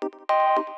Thank you.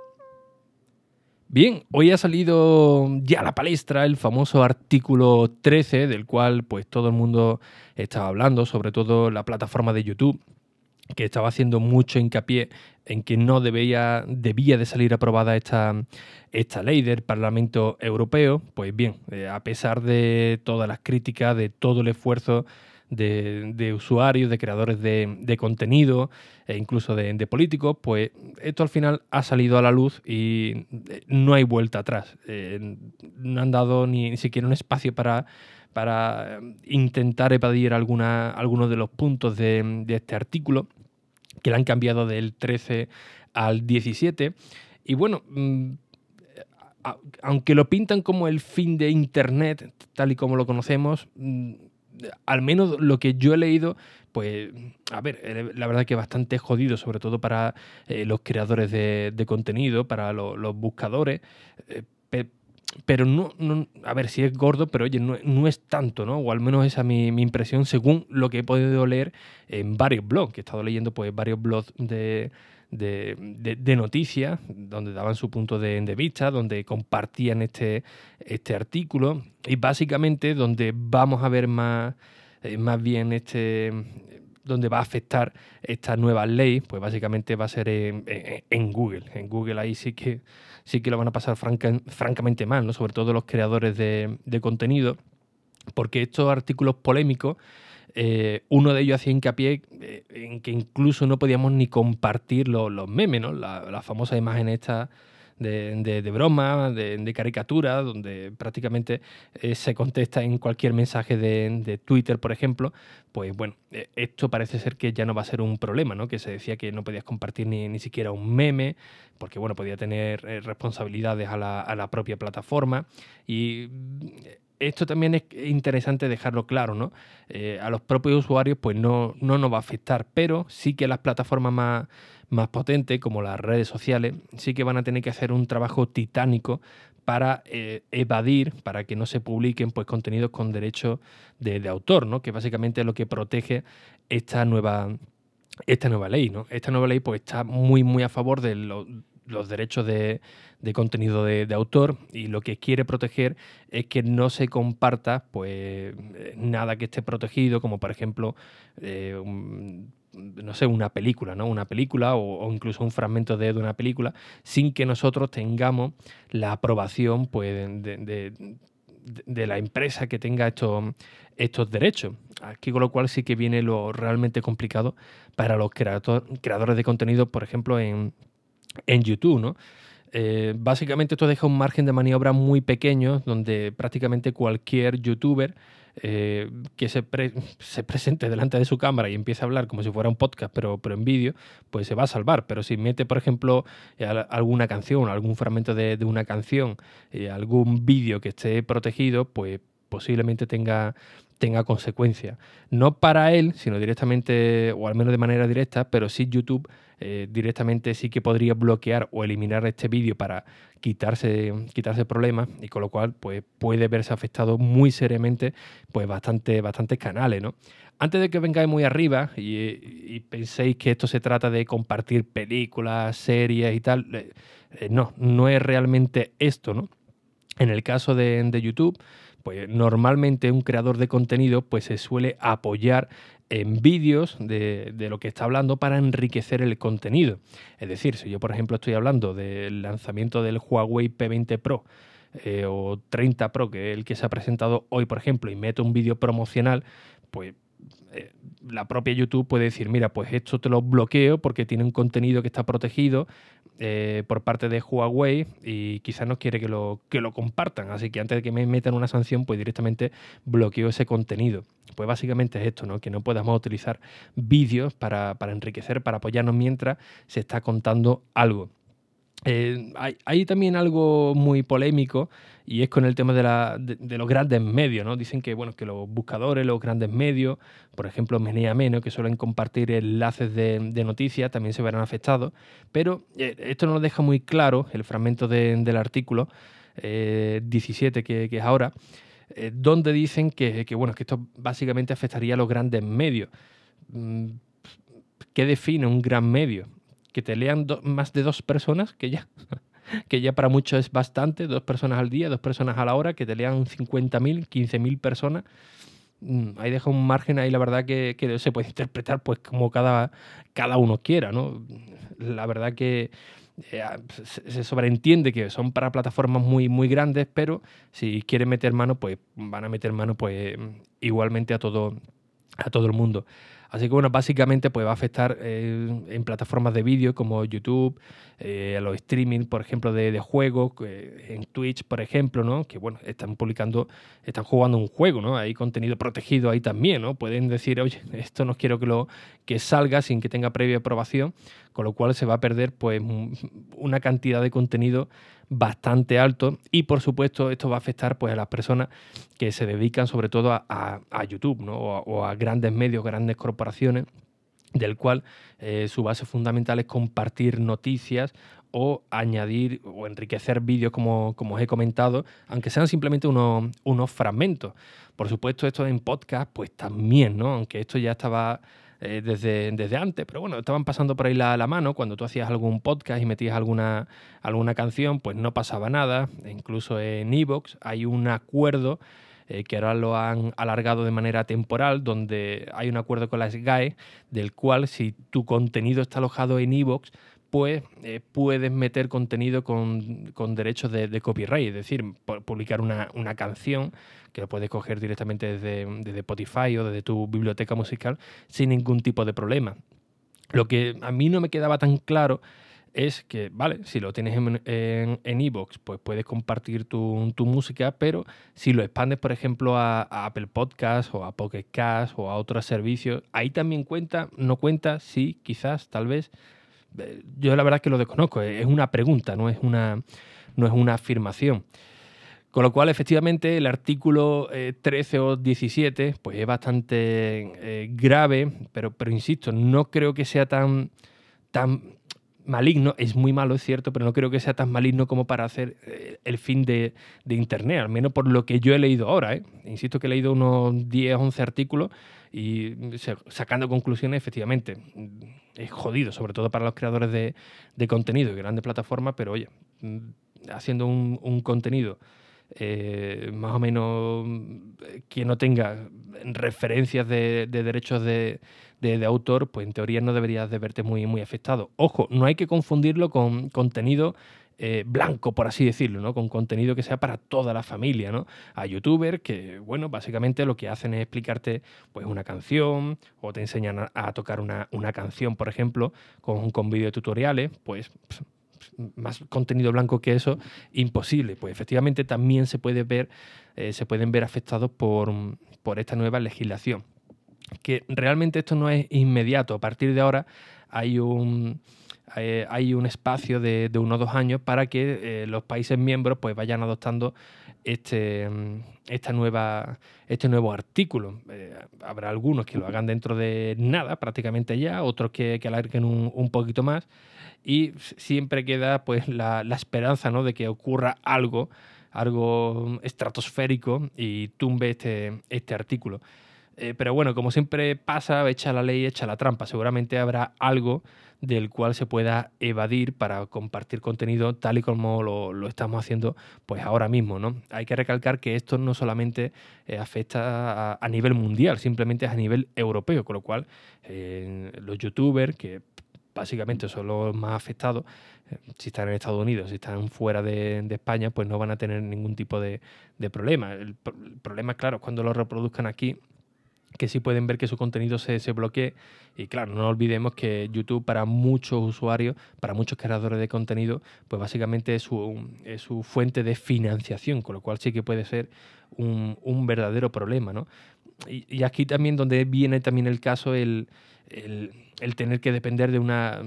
Bien, hoy ha salido ya a la palestra el famoso artículo 13, del cual pues todo el mundo estaba hablando, sobre todo la plataforma de YouTube, que estaba haciendo mucho hincapié en que no debía, debía de salir aprobada esta, esta ley del Parlamento Europeo. Pues bien, eh, a pesar de todas las críticas, de todo el esfuerzo de, usuarios, de creadores de, contenido e incluso de, políticos, pues esto al final ha salido a la luz y eh, no hay vuelta atrás. Eh, no han dado ni, siquiera un espacio para, para eh, intentar evadir alguna, algunos de los puntos de, este artículo, que le han cambiado del 13 al 17. Y bueno, mm, aunque lo pintan como el fin de Internet, tal y como lo conocemos, mm, al menos lo que yo he leído, pues, a ver, eh, la verdad que bastante jodido, sobre todo para eh, los creadores de, contenido, para los buscadores. Eh, pero no, a ver si es gordo, pero oye, no, es tanto, ¿no? O al menos esa es mi, impresión según lo que he podido leer en varios blogs, que he estado leyendo pues varios blogs de, de, noticias, donde daban su punto de, vista, donde compartían este, este artículo y básicamente donde vamos a ver más, eh, más bien este donde va a afectar esta nueva ley, pues básicamente va a ser en, Google. En Google ahí sí que sí que lo van a pasar francamente mal, ¿no? sobre todo los creadores de, de contenido, porque estos artículos polémicos eh, uno de ellos hacía hincapié eh, en que incluso no podíamos ni compartir los, memes, ¿no? La, famosa imagen esta de, broma, de, caricatura, donde prácticamente eh, se contesta en cualquier mensaje de, Twitter, por ejemplo, pues bueno, esto parece ser que ya no va a ser un problema, ¿no? Que se decía que no podías compartir ni, ni siquiera un meme, porque bueno, podía tener responsabilidades a la, a la propia plataforma. Y esto también es interesante dejarlo claro, ¿no? Eh, a los propios usuarios pues no, no nos va a afectar, pero sí que las plataformas más, más potentes, como las redes sociales, sí que van a tener que hacer un trabajo titánico para eh, evadir, para que no se publiquen pues, contenidos con derecho de, autor, ¿no? que básicamente es lo que protege esta nueva, esta nueva ley. ¿no? Esta nueva ley pues, está muy, muy a favor de los derechos de, contenido de, autor y lo que quiere proteger es que no se comparta pues nada que esté protegido, como por ejemplo eh, no sé, una película, ¿no? Una película o, incluso un fragmento de, una película, sin que nosotros tengamos la aprobación pues, de, de, la empresa que tenga estos, estos derechos. Aquí con lo cual sí que viene lo realmente complicado para los creadores de contenido, por ejemplo, en, en YouTube, ¿no? Eh, básicamente esto deja un margen de maniobra muy pequeño donde prácticamente cualquier youtuber eh, que se, se, presente delante de su cámara y empiece a hablar como si fuera un podcast, pero, pero en vídeo, pues se va a salvar. Pero si mete, por ejemplo, eh, alguna canción, algún fragmento de, de una canción, algún vídeo que esté protegido, pues posiblemente tenga, tenga consecuencias. No para él, sino directamente, o al menos de manera directa, pero sí YouTube eh, directamente sí que podría bloquear o eliminar este vídeo para quitarse, quitarse problemas y con lo cual pues, puede verse afectado muy seriamente pues, bastante, bastantes canales. ¿no? Antes de que vengáis muy arriba y, penséis que esto se trata de compartir películas, series y tal, eh, no, no es realmente esto. ¿no? En el caso de, de YouTube, pues normalmente un creador de contenido pues se suele apoyar en vídeos de, lo que está hablando para enriquecer el contenido. Es decir, si yo por ejemplo estoy hablando del lanzamiento del Huawei P20 Pro eh, o 30 Pro, que es el que se ha presentado hoy por ejemplo, y meto un vídeo promocional, pues eh, la propia YouTube puede decir, mira, pues esto te lo bloqueo porque tiene un contenido que está protegido eh, por parte de Huawei y quizás no quiere que lo, que lo compartan. Así que antes de que me metan una sanción, pues directamente bloqueo ese contenido. Pues básicamente es esto, ¿no? Que no podamos utilizar vídeos para, para enriquecer, para apoyarnos mientras se está contando algo. Eh, hay, también algo muy polémico y es con el tema de, los grandes medios, ¿no? Dicen que, bueno, que los buscadores, los grandes medios, por ejemplo, Menea Menos, que suelen compartir enlaces de, noticias, también se verán afectados, pero eh, esto no lo deja muy claro, el fragmento del artículo 17 eh, que, es ahora, donde dicen que, bueno, que esto básicamente afectaría a los grandes medios. Mm, ¿Qué define un gran medio? Que te lean más de dos personas, que ya, que ya para muchos es bastante, dos personas al día, dos personas a la hora, que te lean 50.000, 15.000 personas. Mm, ahí deja un margen ahí, la verdad, que, que, se puede interpretar pues como cada, cada uno quiera, ¿no? La verdad que eh, se sobreentiende que son para plataformas muy, muy grandes, pero si quieren meter mano, pues van a meter mano pues igualmente a todo, a todo el mundo. Así que bueno, básicamente pues va a afectar eh, en plataformas de vídeo como YouTube, eh, a los streaming, por ejemplo, de, juegos, en Twitch, por ejemplo, ¿no? Que bueno, están publicando, están jugando un juego, ¿no? Hay contenido protegido ahí también, ¿no? Pueden decir, oye, esto no quiero que lo que salga sin que tenga previa aprobación, con lo cual se va a perder pues una cantidad de contenido bastante alto y por supuesto esto va a afectar pues a las personas que se dedican sobre todo a, YouTube ¿no? o, a, grandes medios, grandes corporaciones del cual eh, su base fundamental es compartir noticias o añadir o enriquecer vídeos como, como os he comentado, aunque sean simplemente unos, unos fragmentos. Por supuesto, esto en podcast, pues también, ¿no? Aunque esto ya estaba eh, desde, desde antes, pero bueno, estaban pasando por ahí la, la, mano. Cuando tú hacías algún podcast y metías alguna, alguna canción, pues no pasaba nada. incluso en Evox hay un acuerdo eh, que ahora lo han alargado de manera temporal, donde hay un acuerdo con la SGAE, del cual si tu contenido está alojado en Evox, pues eh, puedes meter contenido con, con derechos de, de, copyright, es decir, publicar una, una canción que lo puedes coger directamente desde, desde Spotify o desde tu biblioteca musical sin ningún tipo de problema. Lo que a mí no me quedaba tan claro es que, vale, si lo tienes en Evox, pues puedes compartir tu, tu, música, pero si lo expandes, por ejemplo, a, Apple Podcasts o a Pocket Cast o a otros servicios, ahí también cuenta, no cuenta, sí, quizás, tal vez. Eh, yo la verdad es que lo desconozco, es una pregunta, no es una, no es una afirmación. Con lo cual, efectivamente, el artículo 13 eh, o 17 pues es bastante eh, grave, pero, pero insisto, no creo que sea tan, tan maligno, es muy malo, es cierto, pero no creo que sea tan maligno como para hacer eh, el fin de, Internet, al menos por lo que yo he leído ahora. Insisto que he leído unos 10, 11 artículos y sacando conclusiones, efectivamente, es jodido, sobre todo para los creadores de, contenido y grandes plataformas, pero oye, mm, haciendo un contenido eh, más o menos que no tenga referencias de, derechos de, autor, pues en teoría no deberías de verte muy, afectado. Ojo, no hay que confundirlo con contenido eh, blanco, por así decirlo, ¿no? Con contenido que sea para toda la familia, ¿no? A youtubers que, bueno, básicamente lo que hacen es explicarte pues una canción o te enseñan a, tocar una, una, canción, por ejemplo, con, con videotutoriales, pues más contenido blanco que eso, imposible. Pues efectivamente también se puede ver, eh, se pueden ver afectados por, por esta nueva legislación. Que realmente esto no es inmediato. A partir de ahora hay un eh, hay un espacio de, de, unos dos años para que eh, los países miembros pues vayan adoptando este, esta nueva, este nuevo artículo. habrá algunos que lo hagan dentro de nada, prácticamente ya, otros que, que alarguen un, un, poquito más y siempre queda pues la, esperanza ¿no? de que ocurra algo, algo estratosférico y tumbe este, este artículo. Eh, pero bueno, como siempre pasa, echa la ley, echa la trampa. Seguramente habrá algo del cual se pueda evadir para compartir contenido tal y como lo, estamos haciendo pues ahora mismo. ¿no? Hay que recalcar que esto no solamente eh, afecta a, nivel mundial, simplemente es a nivel europeo, con lo cual eh, los youtubers que básicamente son los más afectados. Eh, si están en Estados Unidos, si están fuera de, España, pues no van a tener ningún tipo de, problema. El, problema, claro, es cuando lo reproduzcan aquí que sí pueden ver que su contenido se, se bloquee. Y claro, no olvidemos que YouTube para muchos usuarios, para muchos creadores de contenido, pues básicamente es su, es su fuente de financiación, con lo cual sí que puede ser un, un verdadero problema. ¿no? Y, aquí también donde viene también el caso el, el, el tener que depender de una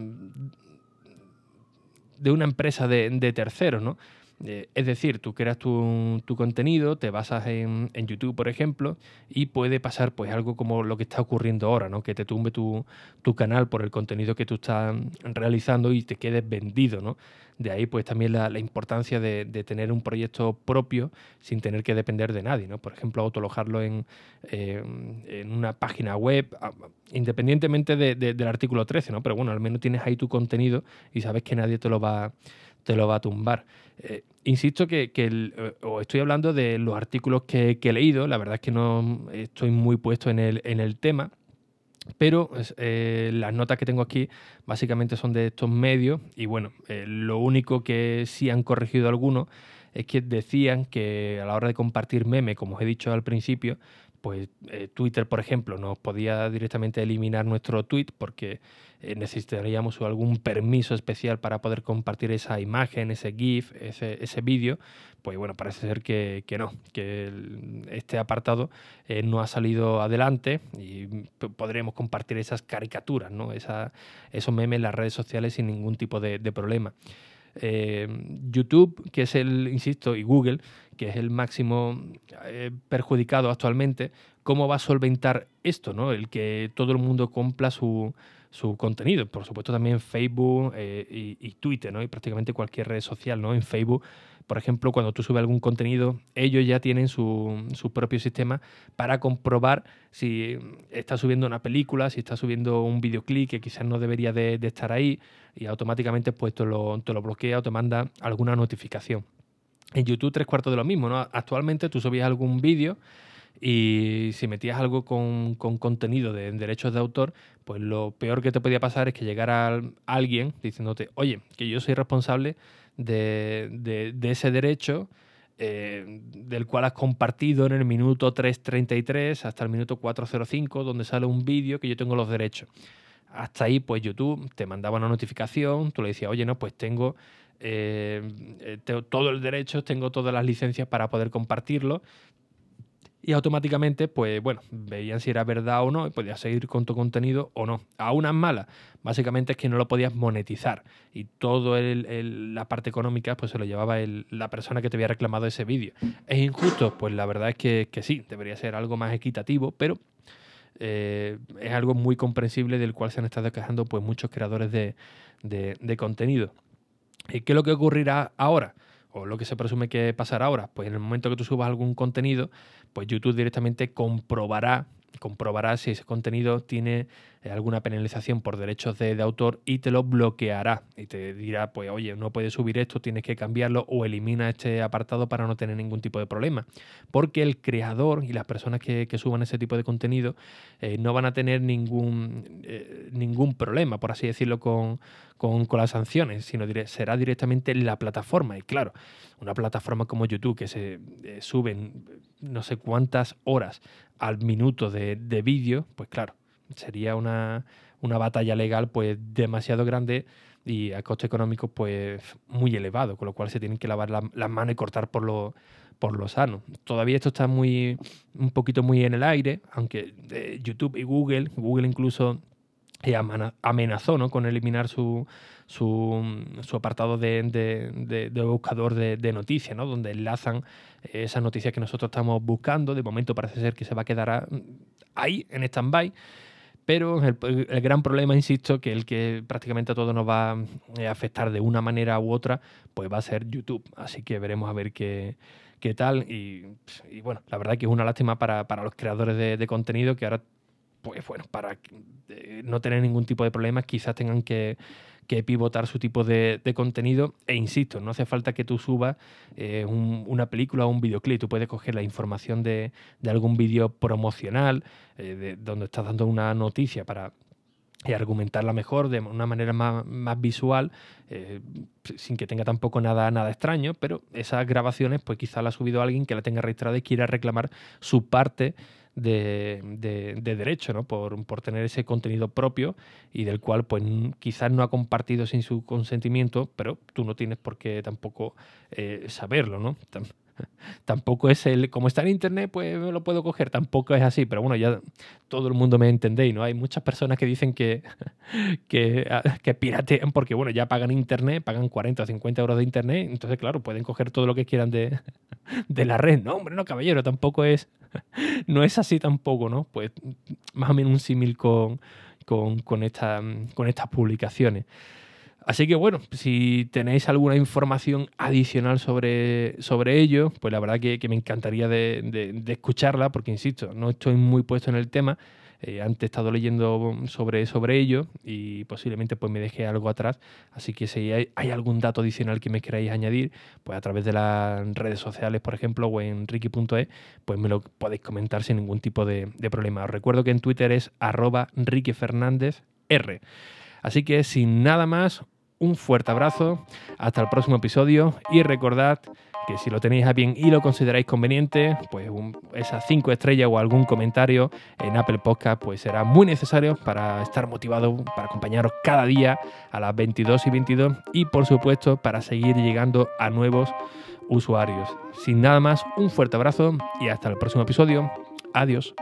de una empresa de, de terceros, ¿no? Eh, es decir, tú creas tu, tu contenido, te basas en, en, YouTube, por ejemplo, y puede pasar pues algo como lo que está ocurriendo ahora, ¿no? Que te tumbe tu, tu canal por el contenido que tú estás realizando y te quedes vendido, ¿no? De ahí pues también la, importancia de, tener un proyecto propio sin tener que depender de nadie, ¿no? Por ejemplo, autolojarlo en, eh, en una página web, independientemente de, del artículo 13, ¿no? Pero bueno, al menos tienes ahí tu contenido y sabes que nadie te lo va te lo va a tumbar. Eh, insisto que, que el, eh, o estoy hablando de los artículos que, he leído, la verdad es que no estoy muy puesto en el, en el tema, pero eh, las notas que tengo aquí básicamente son de estos medios y bueno, eh, lo único que sí han corregido algunos es que decían que a la hora de compartir meme, como os he dicho al principio, pues eh, Twitter, por ejemplo, nos podía directamente eliminar nuestro tweet porque eh, necesitaríamos algún permiso especial para poder compartir esa imagen, ese GIF, ese, ese vídeo. Pues bueno, parece ser que, que no, que este apartado eh, no ha salido adelante y podremos compartir esas caricaturas, ¿no? Esa, esos memes en las redes sociales sin ningún tipo de, de problema. YouTube, que es el, insisto, y Google, que es el máximo eh, perjudicado actualmente, ¿cómo va a solventar esto? ¿no? El que todo el mundo compra su, su contenido. Por supuesto, también Facebook eh, y, Twitter, ¿no? y prácticamente cualquier red social. ¿no? En Facebook por ejemplo, cuando tú subes algún contenido, ellos ya tienen su, su propio sistema para comprobar si estás subiendo una película, si estás subiendo un videoclip que quizás no debería de, de estar ahí y automáticamente pues te lo, te lo bloquea o te manda alguna notificación. En YouTube tres cuartos de lo mismo, ¿no? Actualmente tú subías algún vídeo y si metías algo con, con, contenido de derechos de autor, pues lo peor que te podía pasar es que llegara alguien diciéndote, oye, que yo soy responsable de, de, ese derecho eh, del cual has compartido en el minuto 3.33 hasta el minuto 4.05, donde sale un vídeo que yo tengo los derechos. Hasta ahí, pues YouTube te mandaba una notificación, tú le decías, oye, no, pues tengo eh, tengo todo el derecho, tengo todas las licencias para poder compartirlo, y automáticamente, pues bueno, veían si era verdad o no y podías seguir con tu contenido o no. A unas malas, básicamente es que no lo podías monetizar y el, la parte económica pues se lo llevaba el, la persona que te había reclamado ese vídeo. ¿Es injusto? Pues la verdad es que, sí, debería ser algo más equitativo, pero eh, es algo muy comprensible del cual se han estado quejando pues muchos creadores de, de contenido. ¿Qué es lo que ocurrirá ahora? o lo que se presume que pasará ahora, pues en el momento que tú subas algún contenido, pues YouTube directamente comprobará comprobará si ese contenido tiene eh, alguna penalización por derechos de, autor y te lo bloqueará y te dirá, pues oye, no puedes subir esto, tienes que cambiarlo o elimina este apartado para no tener ningún tipo de problema. Porque el creador y las personas que, suban ese tipo de contenido eh, no van a tener ningún, eh, ningún problema, por así decirlo, con, con, las sanciones, sino será directamente la plataforma. Y claro, una plataforma como YouTube que se eh, suben no sé cuántas horas al minuto de, de vídeo, pues claro, sería una, una, batalla legal pues demasiado grande y a coste económico pues muy elevado, con lo cual se tienen que lavar las la manos y cortar por lo, por lo sano. Todavía esto está muy un poquito muy en el aire, aunque eh, YouTube y Google, Google incluso amenazó ¿no? con eliminar su, su, apartado de, de, de, de buscador de, noticias, ¿no? donde enlazan esas noticias que nosotros estamos buscando. De momento parece ser que se va a quedar ahí, en stand-by. Pero el, el, gran problema, insisto, que el que prácticamente a todos nos va a afectar de una manera u otra, pues va a ser YouTube. Así que veremos a ver qué, qué tal. Y, y bueno, la verdad que es una lástima para, para los creadores de, de contenido que ahora pues bueno, para eh, no tener ningún tipo de problemas, quizás tengan que, que pivotar su tipo de, de, contenido. E insisto, no hace falta que tú subas eh, un, una película o un videoclip. Tú puedes coger la información de, de algún vídeo promocional, eh, de, donde estás dando una noticia para argumentarla mejor de una manera más, más visual, eh, sin que tenga tampoco nada, nada extraño, pero esas grabaciones, pues quizá la ha subido alguien que la tenga registrada y quiera reclamar su parte de, derecho, ¿no? Por, tener ese contenido propio y del cual pues quizás no ha compartido sin su consentimiento, pero tú no tienes por qué tampoco eh, saberlo, ¿no? tampoco es el, como está en internet, pues me lo puedo coger, tampoco es así, pero bueno, ya todo el mundo me entendéis, ¿no? Hay muchas personas que dicen que, que, ah, que piratean porque, bueno, ya pagan internet, pagan 40 o 50 euros de internet, entonces, claro, pueden coger todo lo que quieran de, de la red. No, hombre, no, caballero, tampoco es, no es así tampoco, ¿no? Pues más o menos un símil con, con, con, esta, con estas publicaciones. Así que bueno, si tenéis alguna información adicional sobre, sobre ello, pues la verdad que, me encantaría de, escucharla, porque insisto, no estoy muy puesto en el tema. Eh, antes he estado leyendo sobre, sobre ello y posiblemente pues me deje algo atrás. Así que si hay, algún dato adicional que me queráis añadir, pues a través de las redes sociales, por ejemplo, o en ricky.es, pues me lo podéis comentar sin ningún tipo de, problema. Os recuerdo que en Twitter es arroba Ricky Fernández R. Así que sin nada más, un fuerte abrazo, hasta el próximo episodio y recordad que si lo tenéis a bien y lo consideráis conveniente, pues esas cinco estrellas o algún comentario en Apple Podcast pues será muy necesario para estar motivado, para acompañaros cada día a las 22 y 22 y por supuesto para seguir llegando a nuevos usuarios. Sin nada más, un fuerte abrazo y hasta el próximo episodio. Adiós.